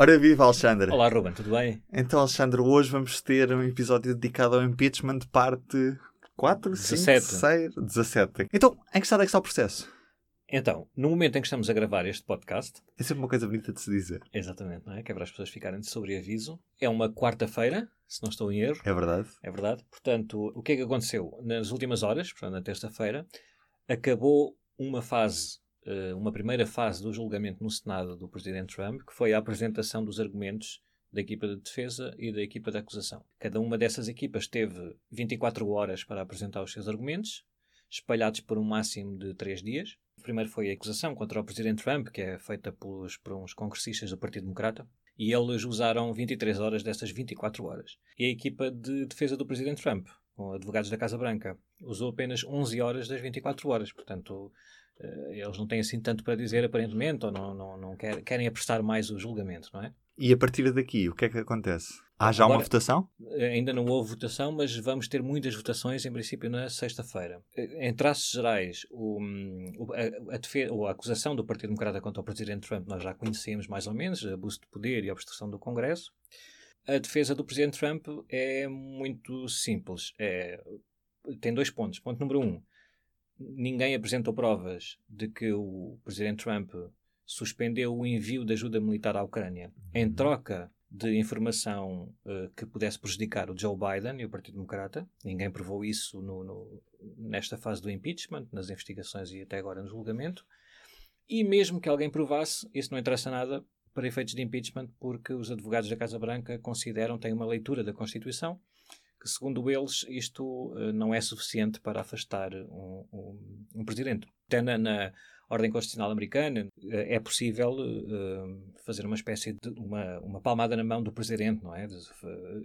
Ora viva, Alexandre. Olá, Ruben, tudo bem? Então, Alexandre, hoje vamos ter um episódio dedicado ao impeachment, parte 4, 17. 5, 6, 17. Então, em que estado é que está o processo? Então, no momento em que estamos a gravar este podcast. É sempre uma coisa bonita de se dizer. Exatamente, não é? Que é para as pessoas ficarem de sobreaviso. É uma quarta-feira, se não estou em erro. É verdade. É verdade. Portanto, o que é que aconteceu? Nas últimas horas, portanto, na terça-feira, acabou uma fase eh, uma primeira fase do julgamento no Senado do presidente Trump, que foi a apresentação dos argumentos da equipa de defesa e da equipa de acusação. Cada uma dessas equipas teve 24 horas para apresentar os seus argumentos, espalhados por um máximo de três dias. Primeiro foi a acusação contra o presidente Trump, que é feita pelos, por uns congressistas do Partido Democrata, e eles usaram 23 horas dessas 24 horas. E a equipa de defesa do presidente Trump, com advogados da Casa Branca, usou apenas 11 horas das 24 horas. Portanto, eles não têm assim tanto para dizer aparentemente, ou não, não, não quer, querem apressar mais o julgamento, não é? E a partir daqui, o que é que acontece? Há já Agora, uma votação? Eh, ainda não houve votação, mas vamos ter muitas votações, em princípio, na sexta-feira. Eh, em traços gerais, o, a, a, defesa, a acusação do Partido Democrata contra o Presidente Trump nós já conhecemos mais ou menos, abuso de poder e obstrução do Congresso. A defesa do Presidente Trump é muito simples. É, tem dois pontos. Ponto número um, ninguém apresentou provas de que o presidente Trump suspendeu o envio de ajuda militar à Ucrânia em uhum. troca de informação uh, que pudesse prejudicar o Joe Biden e o Partido Democrata. Ninguém provou isso no, no, nesta fase do impeachment, nas investigações e até agora no julgamento. E mesmo que alguém provasse, isso não interessa nada para efeitos de impeachment, porque os advogados da Casa Branca consideram, têm uma leitura da Constituição que, segundo eles, isto uh, não é suficiente para afastar um, um, um presidente. Até na, na, ordem constitucional americana uh, é possível uh, fazer uma espécie de uma, uma palmada na mão do presidente, não é? De,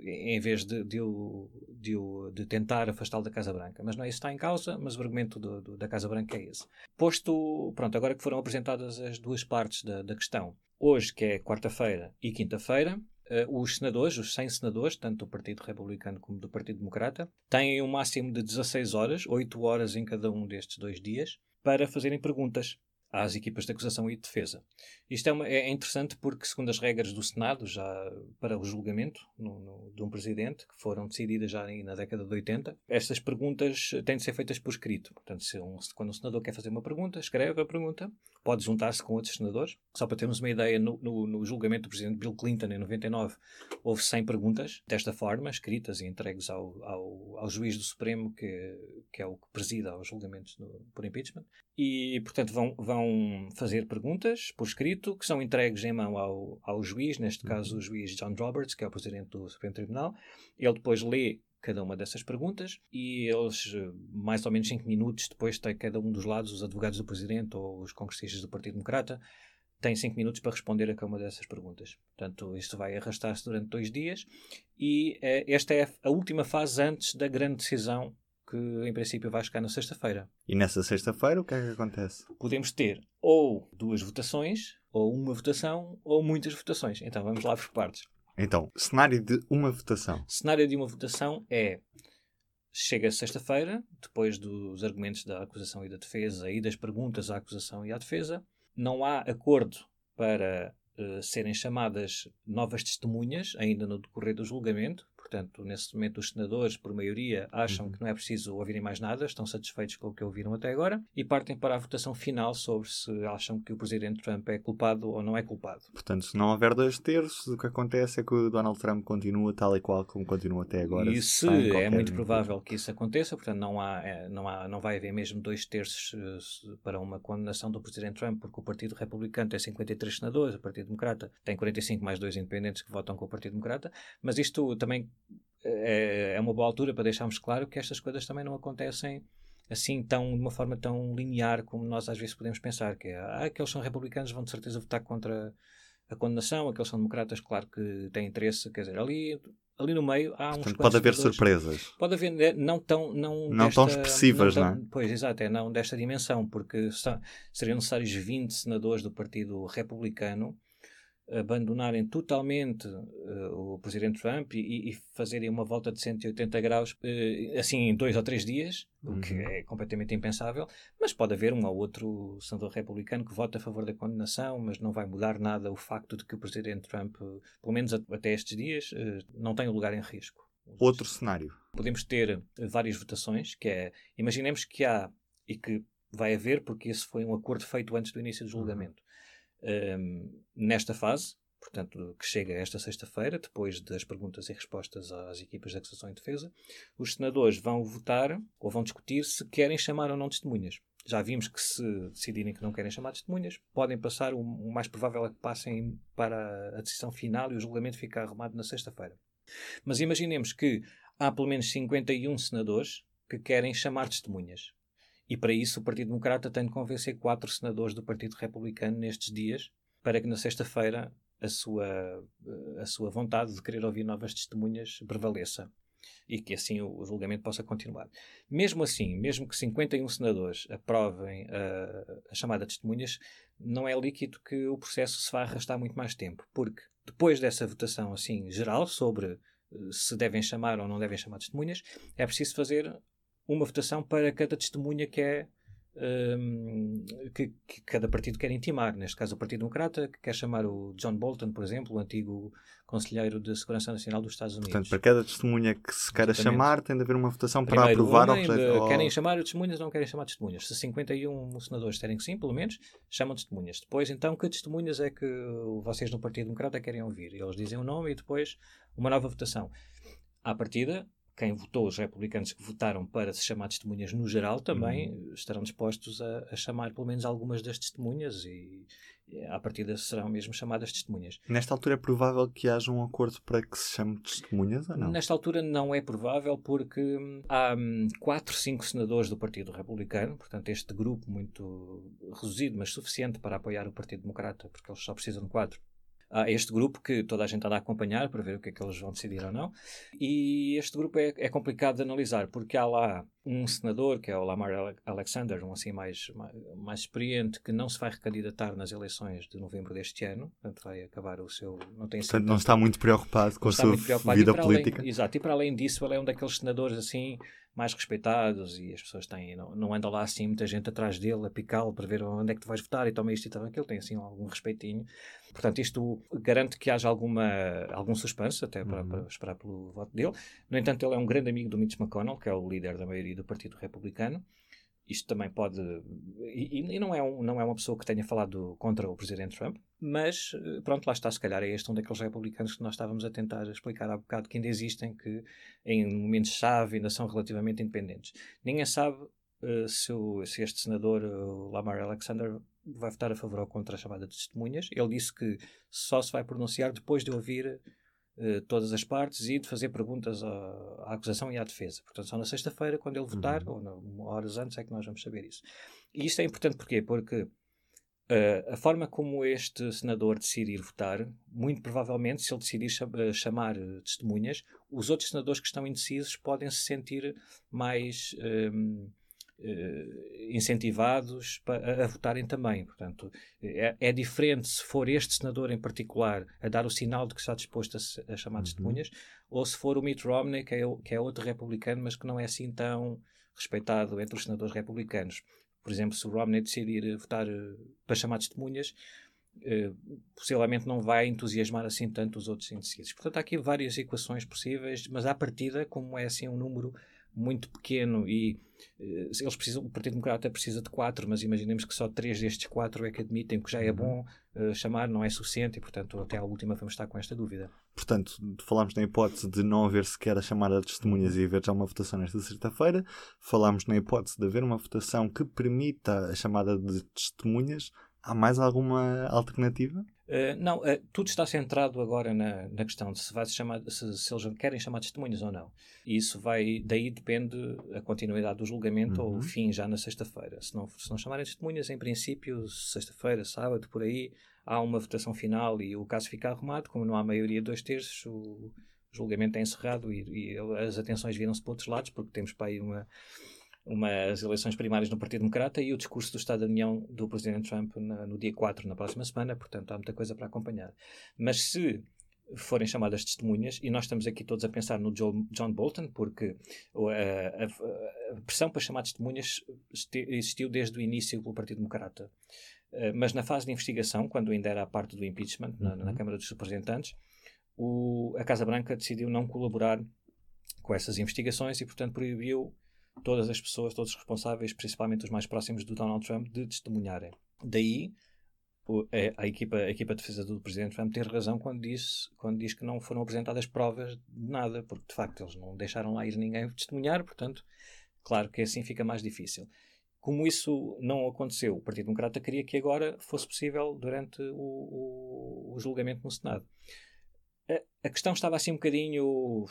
em vez de, de, o, de, o, de tentar afastá-lo da Casa Branca. Mas não é isso que está em causa, mas o argumento do, do, da Casa Branca é esse. Posto, pronto, agora que foram apresentadas as duas partes da, da questão, hoje, que é quarta-feira e quinta-feira, os senadores, os 100 senadores, tanto do Partido Republicano como do Partido Democrata, têm um máximo de 16 horas, 8 horas em cada um destes dois dias, para fazerem perguntas às equipas de acusação e de defesa. Isto é, uma, é, interessante porque, segundo as regras do Senado, já para o julgamento no, no, de um presidente, que foram decididas já na década de 80, estas perguntas têm de ser feitas por escrito. Portanto, se um, quando um senador quer fazer uma pergunta, escreve a pergunta, pode juntar-se com outros senadores. Só para termos uma ideia, no, no, julgamento do presidente Bill Clinton, em 99, houve 100 perguntas desta forma, escritas e entregues ao, ao, ao juiz do Supremo, que, que é o que presida aos julgamentos por impeachment. E, portanto, vão, vão vão fazer perguntas por escrito que são entregues em mão ao, ao juiz, neste caso o juiz John Roberts, que é o presidente do Supremo Tribunal. Ele depois lê cada uma dessas perguntas e eles, mais ou menos cinco minutos depois, tem cada um dos lados, os advogados do presidente ou os congressistas do Partido Democrata, têm cinco minutos para responder a cada uma dessas perguntas. Portanto, isto vai arrastar-se durante dois dias e eh, esta é a última fase antes da grande decisão que em princípio vai chegar na sexta-feira. E nessa sexta-feira o que é que acontece? Podemos ter ou duas votações, ou uma votação, ou muitas votações. Então vamos lá por partes. Então, cenário de uma votação. Cenário de uma votação é chega sexta-feira, depois dos argumentos da acusação e da defesa e das perguntas à acusação e à defesa, não há acordo para uh, serem chamadas novas testemunhas ainda no decorrer do julgamento, Portanto, nesse momento, os senadores, por maioria, acham uhum. que não é preciso ouvirem mais nada, estão satisfeitos com o que ouviram até agora e partem para a votação final sobre se acham que o presidente Trump é culpado ou não é culpado. Portanto, se não houver dois terços, o que acontece é que o Donald Trump continua tal e qual como continua até agora. Isso é muito provável que isso aconteça, portanto, não, há, é, não, há, não vai haver mesmo dois terços uh, para uma condenação do presidente Trump, porque o Partido Republicano tem 53 senadores, o Partido Democrata tem 45 mais dois independentes que votam com o Partido Democrata, mas isto também é, é uma boa altura para deixarmos claro que estas coisas também não acontecem assim tão de uma forma tão linear como nós às vezes podemos pensar que é, ah, aqueles são republicanos vão de certeza votar contra a condenação aqueles são democratas claro que têm interesse quer dizer ali ali no meio há Portanto, uns pode haver surpresas pode haver né, não tão não, não desta, tão expressivas não, tão, não é? pois exato é não desta dimensão porque seriam necessários 20 senadores do partido republicano abandonarem totalmente uh, o presidente Trump e, e, fazerem uma volta de 180 graus uh, assim em dois ou três dias, uhum. o que uhum. é completamente impensável. Mas pode haver um ou outro senador republicano que vote a favor da condenação, mas não vai mudar nada o facto de que o presidente Trump, pelo menos até estes dias, uh, não tem lugar em risco. Outro cenário. Podemos ter várias votações, que é, imaginemos que há e que vai haver, porque esse foi um acordo feito antes do início do uhum. julgamento. Uhum um, nesta fase, portanto, que chega esta sexta-feira, depois das perguntas e respostas às equipas de acusação e defesa, os senadores vão votar ou vão discutir se querem chamar ou não testemunhas. Já vimos que se decidirem que não querem chamar testemunhas, podem passar, o, o mais provável é que passem para a decisão final e o julgamento fica arrumado na sexta-feira. Mas imaginemos que há pelo menos 51 senadores que querem chamar testemunhas. E para isso o Partido Democrata tem de convencer quatro senadores do Partido Republicano nestes dias para que na sexta-feira a sua, a sua vontade de querer ouvir novas testemunhas prevaleça e que assim o, julgamento possa continuar. Mesmo assim, mesmo que 51 senadores aprovem a, a chamada de testemunhas, não é líquido que o processo se vá arrastar muito mais tempo, porque depois dessa votação assim geral sobre eh, se devem chamar ou não devem chamar testemunhas, é preciso fazer uma votação para cada testemunha que é um, que, que, cada partido quer intimar. Neste caso, o Partido Democrata, que quer chamar o John Bolton, por exemplo, o antigo conselheiro de Segurança Nacional dos Estados Unidos. Portanto, para cada testemunha que se queira chamar, tem de haver uma votação para Primeiro, aprovar ou rejeitar. Querem chamar testemunhas ou não querem chamar testemunhas? Se 51 senadores disserem que sim, pelo menos, chamam testemunhas. Depois, então, que testemunhas é que vocês no Partido Democrata querem ouvir? Eles dizem o nome e depois uma nova votação. À partida, quem votou, os republicanos que votaram para se chamar testemunhas no geral, também uhum. estarão dispostos a, a, chamar pelo menos algumas das testemunhas e, e à partida serão mesmo chamadas testemunhas. Nesta altura é provável que haja um acordo para que se chame testemunhas ou não? Nesta altura não é provável porque hum, há hum, quatro, cinco senadores do Partido Republicano, portanto este grupo muito reduzido, mas suficiente para apoiar o Partido Democrata, porque eles só precisam de quatro há este grupo que toda a gente anda a acompanhar para ver o que é que eles vão decidir ou não. E este grupo é, é complicado de analisar porque há lá um senador, que é o Lamar Alexander, um assim mais, mais, experiente, que não se vai recandidatar nas eleições de novembro deste ano, portanto vai acabar o seu... Não tem portanto, não está muito preocupado com a sua vida política. Além, exato, e para além disso ele é um daqueles senadores assim mais respeitados e as pessoas têm, não, não andam lá assim muita gente atrás dele a picá-lo para ver onde é que tu vais votar e toma isto e toma aquilo, tem assim algum respeitinho. Portanto, isto garante que haja alguma, algum suspense até para, uhum. para esperar pelo voto dele. No entanto, ele é um grande amigo do Mitch McConnell, que é o líder da maioria do Partido Republicano, isto também pode. E, e, não, é um, não é uma pessoa que tenha falado contra o presidente Trump, mas eh, pronto, lá está. Se calhar é este um daqueles republicanos que nós estávamos a tentar explicar há bocado que ainda existem, que em momentos-chave ainda são relativamente independentes. Ninguém sabe uh, se, o, se, este senador, uh, Lamar Alexander, vai votar a favor ou contra a chamada de testemunhas. Ele disse que só se vai pronunciar depois de ouvir eh, todas as partes e de fazer perguntas à, à, acusação e à defesa. Portanto, só na sexta-feira, quando ele votar, uhum. ou horas antes, é que nós vamos saber isso. E isto é importante porquê? Porque Uh, a forma como este senador decidir votar, muito provavelmente, se ele decidir chamar testemunhas, os outros senadores que estão indecisos podem se sentir mais ehm, incentivados a, votarem também. Portanto, é, é, diferente se for este senador em particular a dar o sinal de que está disposto a, a chamar uhum. testemunhas, ou se for o Mitt Romney, que é, que é outro republicano, mas que não é assim tão respeitado entre os senadores republicanos. Por exemplo, se o Romney decidir votar uh, para chamar testemunhas, Uh, possivelmente não vai entusiasmar assim tanto os outros indecisos. Portanto, há aqui várias equações possíveis, mas à partida, como é assim um número muito pequeno e uh, eles precisam, o Partido Democrata precisa de quatro, mas imaginemos que só três destes quatro é que admitem que já é uhum. bom uh, chamar, não é suficiente e, portanto, até à última vamos estar com esta dúvida. Portanto, falámos na hipótese de não haver sequer a chamada de testemunhas e haver já uma votação nesta sexta-feira. Falámos na hipótese de haver uma votação que permita a chamada de testemunhas. Há mais alguma alternativa? Uh, não, uh, tudo está centrado agora na, na questão de se, vai -se, chamar, se, se, eles querem chamar testemunhas ou não. E isso vai, daí depende a continuidade do julgamento uhum. ou o uhum. fim já na sexta-feira. Se não, se não chamarem testemunhas, em princípio, sexta-feira, sábado, por aí, há uma votação final e o caso fica arrumado. Como não há maioria de dois terços, o julgamento é encerrado e, e as atenções viram-se para outros lados, porque temos para aí uma umas eleições primárias no Partido Democrata e o discurso do Estado da União do Presidente Trump na, no dia 4, na próxima semana, portanto há muita coisa para acompanhar. Mas se forem chamadas testemunhas, e nós estamos aqui todos a pensar no John Bolton, porque a, a, a pressão para chamar testemunhas existiu desde o início pelo Partido Democrata. Eh, mas na fase de investigação, quando ainda era a parte do impeachment, na, na uhum. Câmara dos Representantes, o, a Casa Branca decidiu não colaborar com essas investigações e, portanto, proibiu todas as pessoas, todos os responsáveis, principalmente os mais próximos do Donald Trump, de testemunharem. Daí a, equipa, a equipa de defesa do Presidente Trump ter razão quando diz, quando diz que não foram apresentadas provas de nada, porque de facto eles não deixaram lá ir ninguém testemunhar, portanto, claro que assim fica mais difícil. Como isso não aconteceu, o Partido Democrata queria que agora fosse possível durante o, o, o julgamento no Senado a questão estava assim um bocadinho.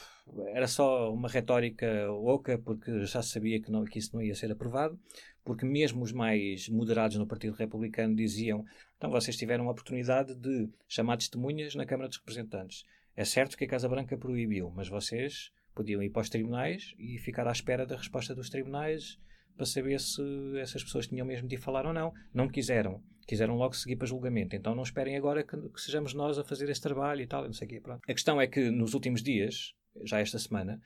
Era só uma retórica oca, porque já sabia que, não, que isso não ia ser aprovado, porque mesmo os mais moderados no Partido Republicano diziam: então vocês tiveram a oportunidade de chamar testemunhas na Câmara dos Representantes. É certo que a Casa Branca proibiu, mas vocês podiam ir para os tribunais e ficar à espera da resposta dos tribunais para saber se essas pessoas tinham mesmo de falar ou não. Não quiseram. Quiseram logo seguir para julgamento. Então não esperem agora que, que sejamos nós a fazer esse trabalho e tal. Não sei o quê. Pronto. A questão é que nos últimos dias, já esta semana,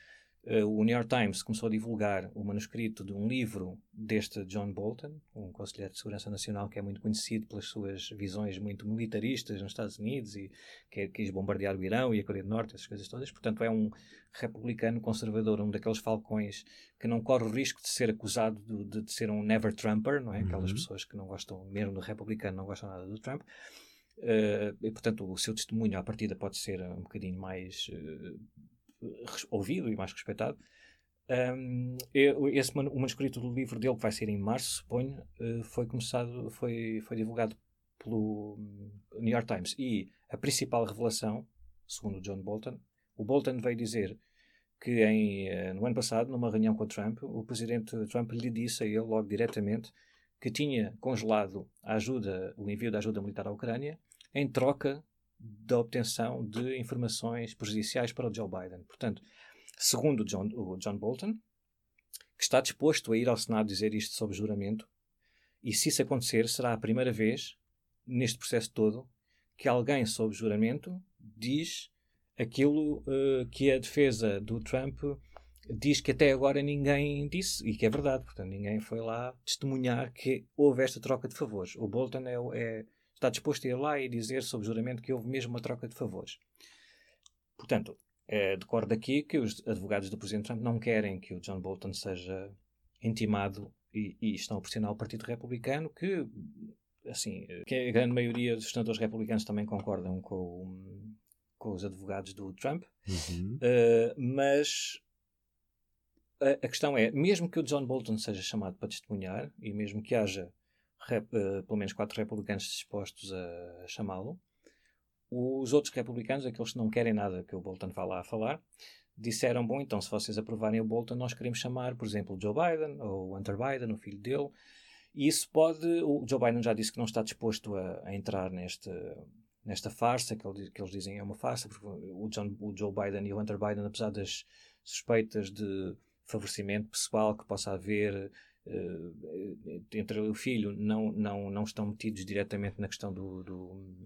o New York Times começou a divulgar o manuscrito de um livro deste John Bolton, um conselheiro de segurança nacional que é muito conhecido pelas suas visões muito militaristas nos Estados Unidos e que quis bombardear o Irão e a Coreia do Norte, essas coisas todas. Portanto, é um republicano conservador, um daqueles falcões que não corre o risco de ser acusado de, de ser um never Trumper, não é? Aquelas uhum. pessoas que não gostam, mesmo do republicano, não gostam nada do Trump. Uh, e, portanto, o seu testemunho à partida pode ser um bocadinho mais uh, ouvido e mais respeitado. Um, esse o manuscrito do livro dele, que vai ser em março, suponho, uh, foi começado, foi, foi divulgado pelo New York Times. E a principal revelação, segundo John Bolton, o Bolton veio dizer que em, uh, no ano passado, numa reunião com o Trump, o presidente Trump lhe disse a ele logo diretamente que tinha congelado a ajuda, o envio da ajuda militar à Ucrânia em troca da obtenção de informações prejudiciais para o Joe Biden. Portanto, segundo John, o John Bolton, que está disposto a ir ao Senado dizer isto sob juramento, e se isso acontecer, será a primeira vez neste processo todo que alguém sob juramento diz aquilo uh, que a defesa do Trump diz que até agora ninguém disse, e que é verdade, portanto, ninguém foi lá testemunhar que houve esta troca de favores. O Bolton é, é está disposto a ir lá e dizer sob juramento que houve mesmo uma troca de favores. Portanto, é, decorre daqui que os advogados do Presidente Trump não querem que o John Bolton seja intimado e, e estão a pressionar o Partido Republicano, que, assim, que a grande maioria dos senadores republicanos também concordam com, com os advogados do Trump. Uhum. Uh, mas a, a, questão é, mesmo que o John Bolton seja chamado para testemunhar, e mesmo que haja pelo menos quatro republicanos dispostos a chamá-lo. Os outros republicanos, aqueles que não querem nada que o Bolton vá lá a falar, disseram: Bom, então se vocês aprovarem o Bolton, nós queremos chamar, por exemplo, o Joe Biden ou o Hunter Biden, o filho dele. E isso pode. O Joe Biden já disse que não está disposto a, a entrar neste, nesta farsa, que, ele, que, eles dizem é uma farsa, porque o, John, o Joe Biden e o Hunter Biden, apesar das suspeitas de favorecimento pessoal que possa haver uh, entre o filho não, não, não estão metidos diretamente na questão do, do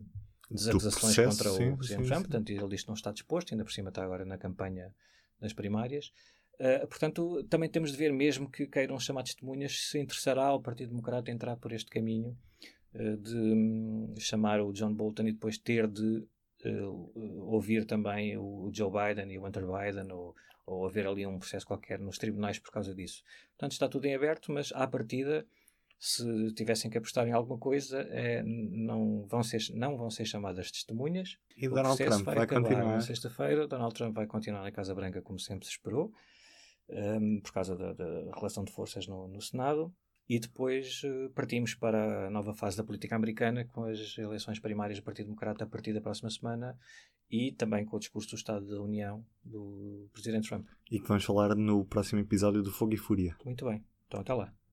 das acusações contra sim, o Presidente Trump, portanto ele diz que não está disposto, ainda por cima está agora na campanha das primárias. Uh, portanto, também temos de ver, mesmo que queiram chamar testemunhas, se interessará o Partido Democrata entrar por este caminho uh, de um, chamar o John Bolton e depois ter de uh, ouvir também o Joe Biden e o Hunter Biden ou, ou haver ali um processo qualquer nos tribunais por causa disso. Portanto, está tudo em aberto, mas à partida, se tivessem que apostar em alguma coisa, é, não, vão ser, não vão ser chamadas testemunhas. E o Donald Trump vai, vai continuar. Na sexta-feira, Donald Trump vai continuar na Casa Branca como sempre se esperou, um, por causa da, da, relação de forças no, no Senado. E depois uh, partimos para a nova fase da política americana, com as eleições primárias do Partido Democrata a partir da próxima semana e também com o discurso do Estado da União do Presidente Trump. E que vamos falar no próximo episódio do Fogo e Fúria. Muito bem, então até lá.